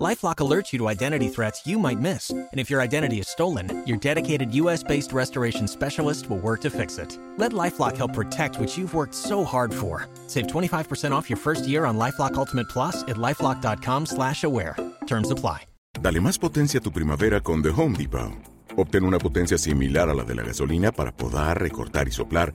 LifeLock alerts you to identity threats you might miss, and if your identity is stolen, your dedicated U.S.-based restoration specialist will work to fix it. Let LifeLock help protect what you've worked so hard for. Save 25% off your first year on LifeLock Ultimate Plus at lifeLock.com/aware. Terms apply. Dale más potencia a tu primavera con The Home Depot. Obtén una potencia similar a la de la gasolina para podar, recortar y soplar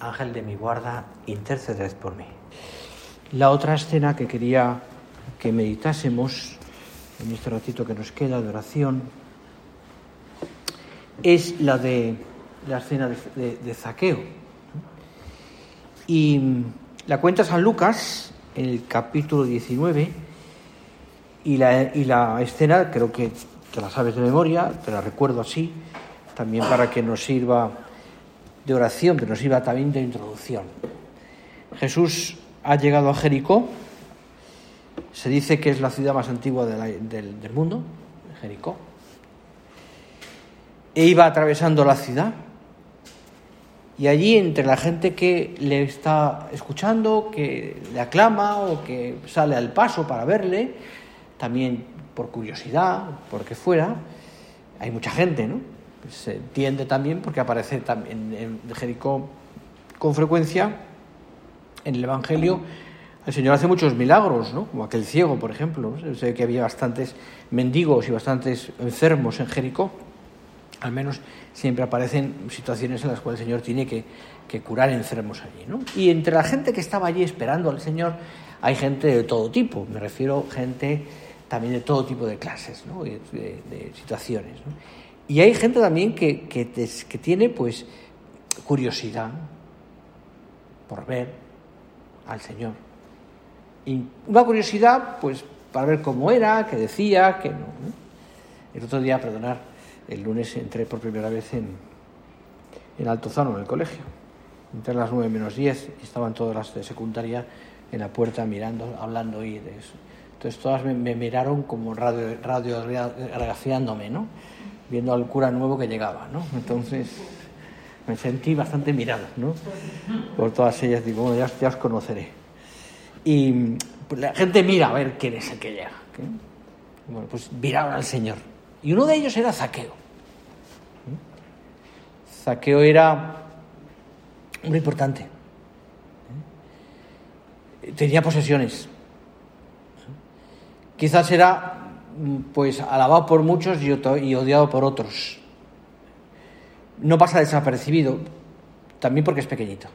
Ángel de mi guarda, interceded por mí. La otra escena que quería que meditásemos en este ratito que nos queda de oración es la de la escena de, Zaqueo. Y la cuenta San Lucas en el capítulo 19 y la, y la escena creo que te la sabes de memoria, te la recuerdo así, también para que nos sirva de oración, pero nos sirva también de introducción. Jesús ha llegado a Jericó, se dice que es la ciudad más antigua del, del mundo, Jericó, e iba atravesando la ciudad. Y allí, entre la gente que le está escuchando, que le aclama o que sale al paso para verle, también por curiosidad, porque fuera, hay mucha gente, ¿no? Se entiende también porque aparece también en Jericó con frecuencia en el Evangelio. El Señor hace muchos milagros, ¿no? como aquel ciego, por ejemplo. ¿no? Sé que había bastantes mendigos y bastantes enfermos en Jericó. Al menos siempre aparecen situaciones en las cuales el Señor tiene que, curar enfermos allí. Y entre la gente que estaba allí esperando al Señor hay gente de todo tipo. Me refiero a gente también de todo tipo de clases, ¿no? de, situaciones. Y hay gente también que, que, tiene pues curiosidad por ver al Señor. Y una curiosidad pues para ver cómo era, qué decía, qué no. El otro día, perdonar, el lunes entré por primera vez en, en Altozano, en el colegio. Entré a las nueve menos diez y estaban todas las de secundaria en la puerta mirando, hablando y de eso. Entonces todas me, miraron como radio, ¿no? Viendo al cura nuevo que llegaba, ¿no? Entonces me sentí bastante mirado, ¿no? Por todas ellas, digo, bueno, ya, os conoceré. Y pues, la gente mira a ver quién es el que llega. Bueno, pues miraron al Señor. Y uno de ellos era Zaqueo. Zaqueo era muy importante. Tenía posesiones. Quizás era pues alabado por muchos y odiado por otros. No pasa desapercibido, también porque es pequeñito.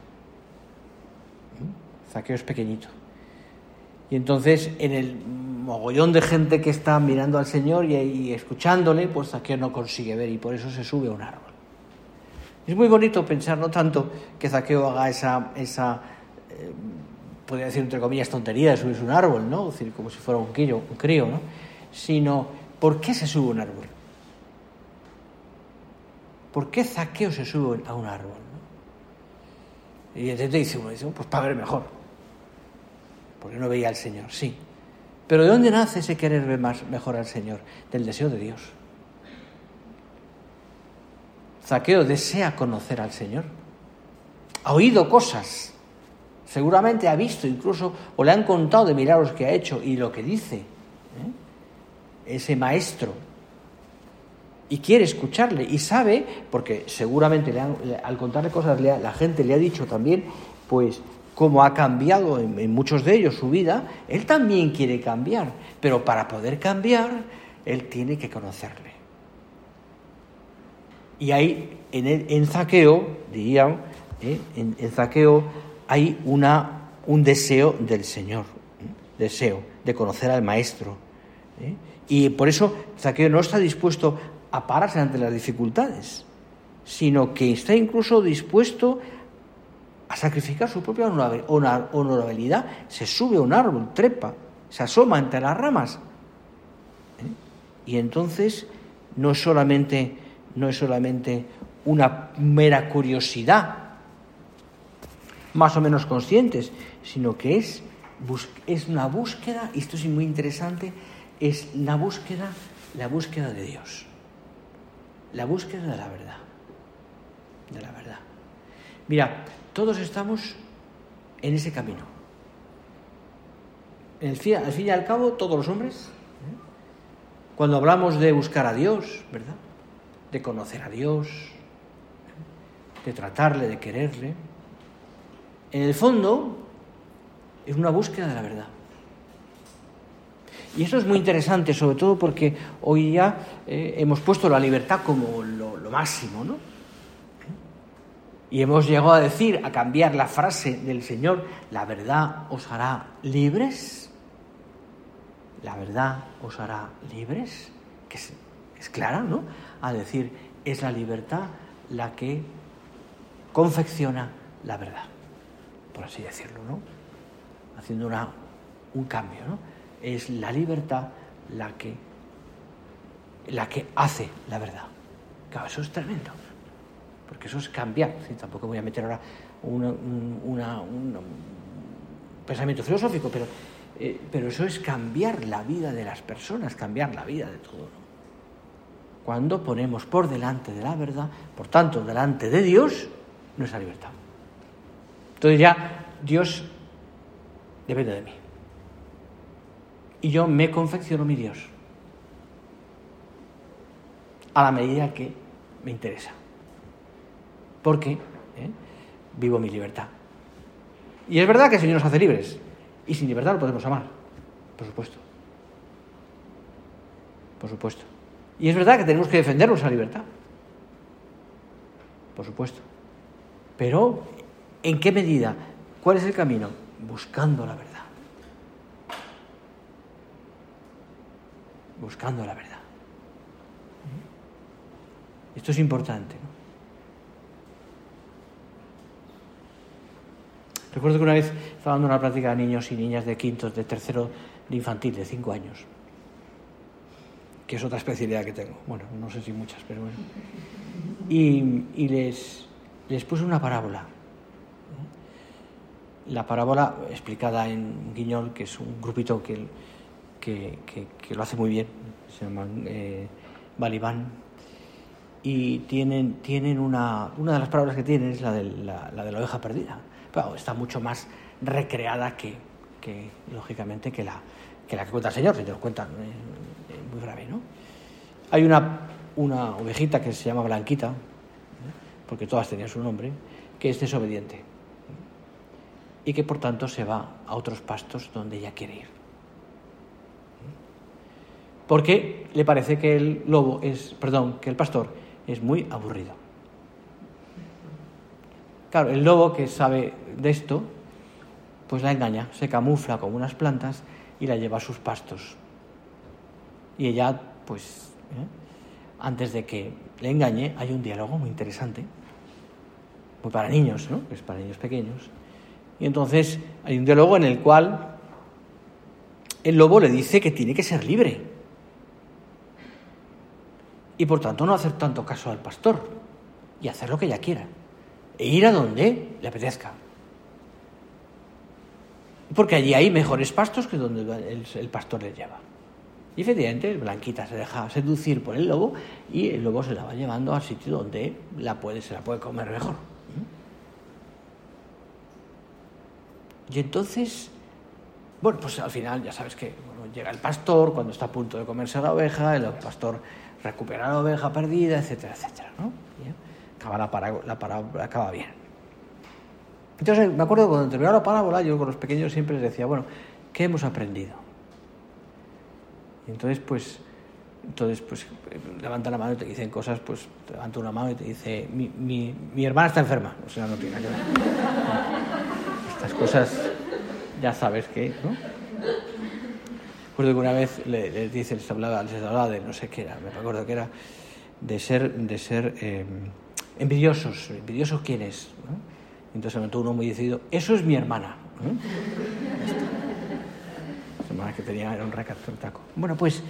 Zaqueo es pequeñito. Y entonces, en el mogollón de gente que está mirando al Señor y, escuchándole, pues Zaqueo no consigue ver y por eso se sube a un árbol. Es muy bonito pensar, no tanto que Zaqueo haga esa, esa eh, podría decir entre comillas, tontería de subirse a un árbol, ¿no? Es decir, como si fuera un un crío ¿no? Sino ¿por qué se sube un árbol? ¿Por qué Zaqueo se sube a un árbol? Y entonces dice dice, pues para ver mejor. Porque no veía al Señor, sí. Pero ¿de dónde nace ese querer ver más, mejor al Señor? Del deseo de Dios. Zaqueo desea conocer al Señor. Ha oído cosas. Seguramente ha visto incluso, o le han contado de milagros que ha hecho y lo que dice ese maestro. y quiere escucharle y sabe, porque seguramente al contarle cosas la gente le ha dicho también, pues como ha cambiado en, muchos de ellos su vida, él también quiere cambiar, pero para poder cambiar, él tiene que conocerle. Y ahí, en, en Zaqueo, diría, ¿eh? en, Zaqueo hay una, un deseo del Señor, ¿eh? deseo de conocer al Maestro. ¿eh? Y por eso Zaqueo no está dispuesto a pararse ante las dificultades, sino que está incluso dispuesto a sacrificar su propia honorabilidad, se sube a un árbol, trepa, se asoma entre las ramas. ¿eh? Y entonces no es solamente, no es solamente una mera curiosidad, más o menos conscientes, sino que es, es una búsqueda, y esto es muy interesante, es la búsqueda, la búsqueda de Dios la búsqueda de la verdad. De la verdad. Mira, todos estamos en ese camino. al fin y al cabo, todos los hombres, ¿eh? cuando hablamos de buscar a Dios, ¿verdad? De conocer a Dios, de tratarle, de quererle, en el fondo es una búsqueda de la verdad. Y eso es muy interesante, sobre todo porque hoy ya eh, hemos puesto la libertad como lo, máximo, ¿no? Y hemos llegado a decir, a cambiar la frase del Señor, la verdad os hará libres. La verdad os hará libres, que es, es clara, ¿no? A decir, es la libertad la que confecciona la verdad, por así decirlo, ¿no? Haciendo una, un cambio, ¿no? Es la libertad la que, la que hace la verdad. Claro, eso es tremendo, porque eso es cambiar. Tampoco voy a meter ahora un pensamiento filosófico, pero, eh, pero eso es cambiar la vida de las personas, cambiar la vida de todo. Cuando ponemos por delante de la verdad, por tanto, delante de Dios, nuestra libertad. Entonces ya Dios depende de mí y yo me confecciono mi Dios a la medida que me interesa. Porque ¿eh? vivo mi libertad. Y es verdad que el Señor nos hace libres. Y sin libertad lo podemos amar. Por supuesto. Por supuesto. Y es verdad que tenemos que defender nuestra libertad. Por supuesto. Pero, ¿en qué medida? ¿Cuál es el camino? Buscando la verdad. Buscando la verdad. Esto es importante. Recuerdo que una vez estaba dando una práctica a niños y niñas de quintos, de tercero de infantil, de cinco años, que es otra especialidad que tengo. Bueno, no sé si muchas, pero bueno. Y, les, les puse una parábola. La parábola explicada en Guiñol, que es un grupito que que, lo hace muy bien, se llaman eh, Balibán, y tienen, tienen una, una de las palabras que tienen es la de la, de la oveja perdida. Pero está mucho más recreada que, que lógicamente, que la, que la que cuenta el Señor, si te lo cuentan, eh, muy grave, ¿no? Hay una, una ovejita que se llama Blanquita, porque todas tenían su nombre, que es desobediente y que por tanto se va a otros pastos donde ella quiere ir porque le parece que el lobo es, perdón, que el pastor es muy aburrido. Claro, el lobo que sabe de esto, pues la engaña, se camufla con unas plantas y la lleva a sus pastos. Y ella, pues, ¿eh? antes de que le engañe, hay un diálogo muy interesante, muy para niños, ¿no? Es para niños pequeños. Y entonces hay un diálogo en el cual el lobo le dice que tiene que ser libre y por tanto no hacer tanto caso al pastor y hacer lo que ella quiera e ir a donde le apetezca. Porque allí hay mejores pastos que donde el, pastor le lleva. Y efectivamente, Blanquita se deja seducir por el lobo y el lobo se la va llevando al sitio donde la puede, se la puede comer mejor. Y entonces, bueno, pues al final ya sabes que llega el pastor cuando está a punto de comerse la oveja, el pastor recuperar la oveja perdida, etcétera, etcétera. ¿no? Acaba la, parábola, acaba bien. Entonces, me acuerdo cuando terminó la parábola, yo con los pequeños siempre les decía, bueno, ¿qué hemos aprendido? Y entonces, pues, entonces, pues, levanta la mano y te dicen cosas, pues, levanta una mano y te dice, mi, mi, mi hermana está enferma. O sea, no tiene que ver. Estas cosas, ya sabes que, ¿no? Recuerdo que una vez les, dice, les hablaba, les hablaba de no sé qué era, me recuerdo que era de ser, de ser eh, envidiosos. ¿Envidiosos quién es? ¿no? Entonces levantó uno muy decidido, eso es mi hermana. ¿no? La hermana que tenía era un taco. Bueno, pues,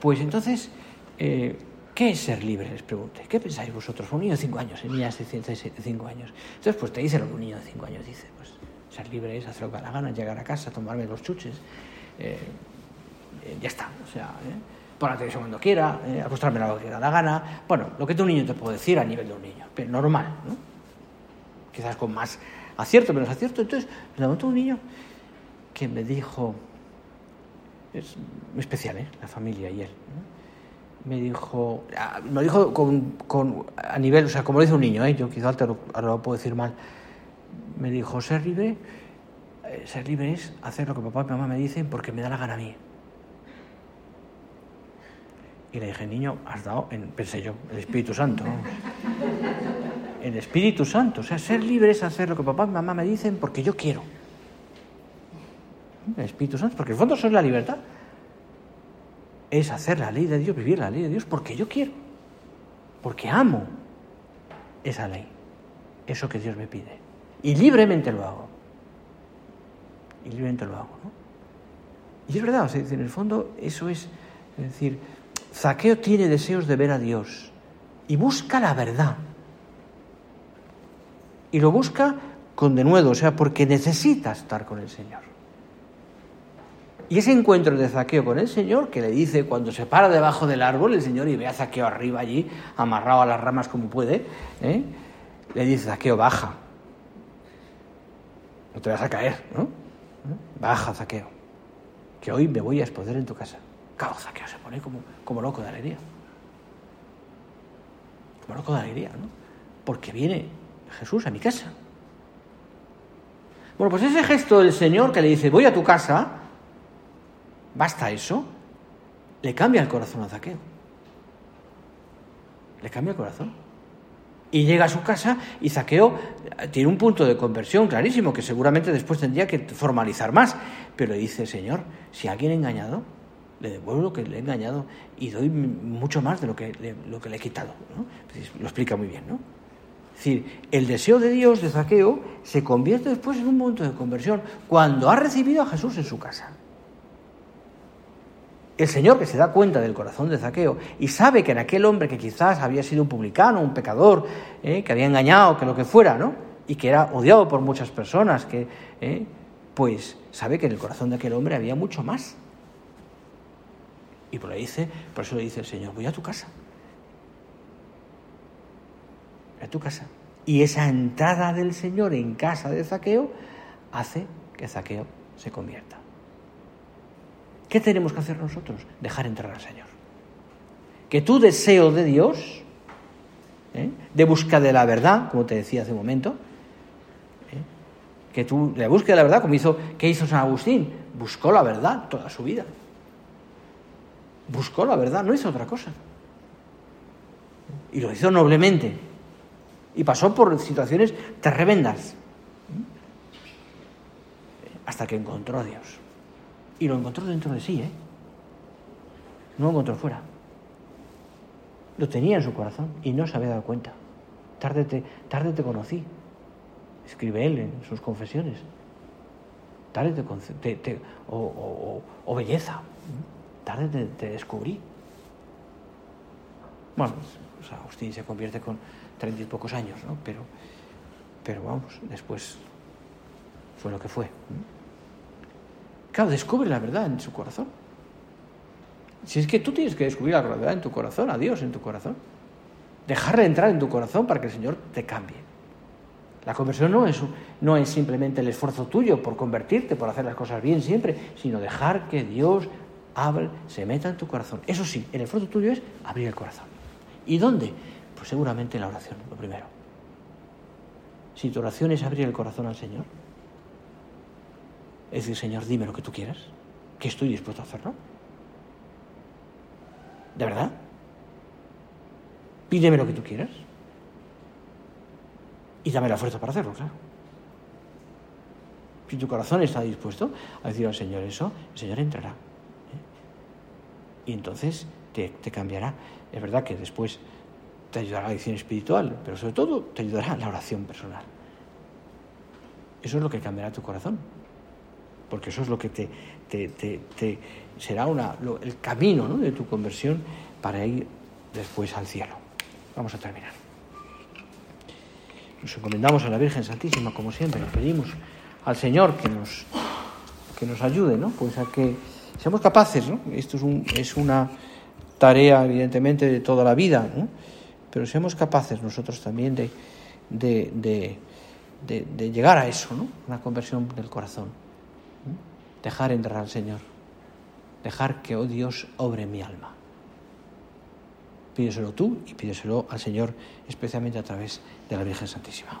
pues entonces, eh, ¿qué es ser libre? Les pregunté. ¿Qué pensáis vosotros? Un niño de 5 años, niñas de 5 años. Entonces, pues te dice lo que un niño de 5 años dice. Pues ser libre es hacer lo que da la gana, llegar a casa, tomarme los chuches. Eh, eh, ya está. O sea, ¿eh? por la televisión cuando quiera, eh, acostarme a lo que da la gana. Bueno, lo que tu niño te puede decir a nivel de un niño, pero normal, ¿no? Quizás con más acierto, menos acierto. Entonces, me levantó un niño que me dijo, es muy especial, ¿eh? La familia y él. Me dijo, ah, me dijo con, a nivel, o sea, como lo dice un niño, ¿eh? yo quizás ahora lo puedo decir mal. Me dijo, ser libre, eh, ser libre es hacer lo que papá y mamá me dicen porque me da la gana a mí. Y le dije, niño, has dado, en, pensé yo, el Espíritu Santo. El Espíritu Santo. O sea, ser libre es hacer lo que papá y mamá me dicen porque yo quiero. El Espíritu Santo, porque en el fondo eso es la libertad. Es hacer la ley de Dios, vivir la ley de Dios porque yo quiero. Porque amo esa ley. Eso que Dios me pide. Y libremente lo hago. Y libremente lo hago. ¿no? Y es verdad, o sea, en el fondo eso es, es decir, Zaqueo tiene deseos de ver a Dios y busca la verdad. Y lo busca con denuedo, o sea, porque necesita estar con el Señor. Y ese encuentro de Zaqueo con el Señor, que le dice cuando se para debajo del árbol el Señor y ve a Zaqueo arriba allí, amarrado a las ramas como puede, ¿eh? le dice, Zaqueo, baja. No te vas a caer, ¿no? Baja, Zaqueo, que hoy me voy a exponer en tu casa. Claro, Zaqueo se pone como, como loco de alegría. Como loco de alegría, ¿no? Porque viene Jesús a mi casa. Bueno, pues ese gesto del Señor que le dice, voy a tu casa, basta eso, le cambia el corazón a Zaqueo. Le cambia el corazón. Y llega a su casa y Zaqueo tiene un punto de conversión clarísimo que seguramente después tendría que formalizar más. Pero le dice, Señor, si alguien ha engañado, le devuelvo lo que le he engañado y doy mucho más de lo que le, lo que le he quitado. ¿no? Lo explica muy bien, ¿no? Es decir, el deseo de Dios de Zaqueo se convierte después en un momento de conversión cuando ha recibido a Jesús en su casa. El Señor que se da cuenta del corazón de Zaqueo y sabe que en aquel hombre que quizás había sido un publicano, un pecador, ¿eh? que había engañado, que lo que fuera, ¿no? Y que era odiado por muchas personas, que, ¿eh? pues sabe que en el corazón de aquel hombre había mucho más y por, dice, por eso le dice el Señor, voy a tu casa. A tu casa. Y esa entrada del Señor en casa de Zaqueo hace que Zaqueo se convierta. ¿Qué tenemos que hacer nosotros? Dejar entrar al Señor. Que tu deseo de Dios, ¿eh? de busca de la verdad, como te decía hace un momento, ¿eh? que tú, la búsqueda la verdad, como hizo, ¿qué hizo San Agustín? Buscó la verdad toda su vida. Buscó la verdad, no hizo otra cosa. Y lo hizo noblemente. Y pasó por situaciones tremendas. Hasta que encontró a Dios. Y lo encontró dentro de sí, ¿eh? No lo encontró fuera. Lo tenía en su corazón y no se había dado cuenta. Tarde te, te conocí. Escribe él en sus confesiones. Tarde te, o, o belleza tarde te, descubrí. Bueno, pues, Agustín se convierte con treinta y pocos años, ¿no? Pero, pero vamos, después fue lo que fue. Claro, descubre la verdad en su corazón. Si es que tú tienes que descubrir la verdad en tu corazón, a Dios en tu corazón. Dejarle entrar en tu corazón para que el Señor te cambie. La conversión no es, no es simplemente el esfuerzo tuyo por convertirte, por hacer las cosas bien siempre, sino dejar que Dios abre, se meta en tu corazón. Eso sí, en el fruto tuyo es abrir el corazón. ¿Y dónde? Pues seguramente en la oración, lo primero. Si tu oración es abrir el corazón al Señor, es decir, Señor, dime lo que tú quieras, que estoy dispuesto a hacerlo. ¿De verdad? Pídeme lo que tú quieras. Y dame la fuerza para hacerlo, claro. Si tu corazón está dispuesto a decir al Señor eso, el Señor entrará. Y entonces te, te, cambiará. Es verdad que después te ayudará la edición espiritual, pero sobre todo te ayudará la oración personal. Eso es lo que cambiará tu corazón. Porque eso es lo que te, te, te será una, lo, el camino ¿no? de tu conversión para ir después al cielo. Vamos a terminar. Nos encomendamos a la Virgen Santísima, como siempre, le pedimos al Señor que nos, que nos ayude, ¿no? Pues a que seamos capaces, ¿no? Esto es, un, es una tarea, evidentemente, de toda la vida, ¿no? Pero seamos capaces nosotros también de, de, de, de, llegar a eso, ¿no? Una conversión del corazón. Dejar entrar al Señor. Dejar que, oh Dios, obre mi alma. Pídeselo tú y pídeselo al Señor, especialmente a través de la Virgen Santísima.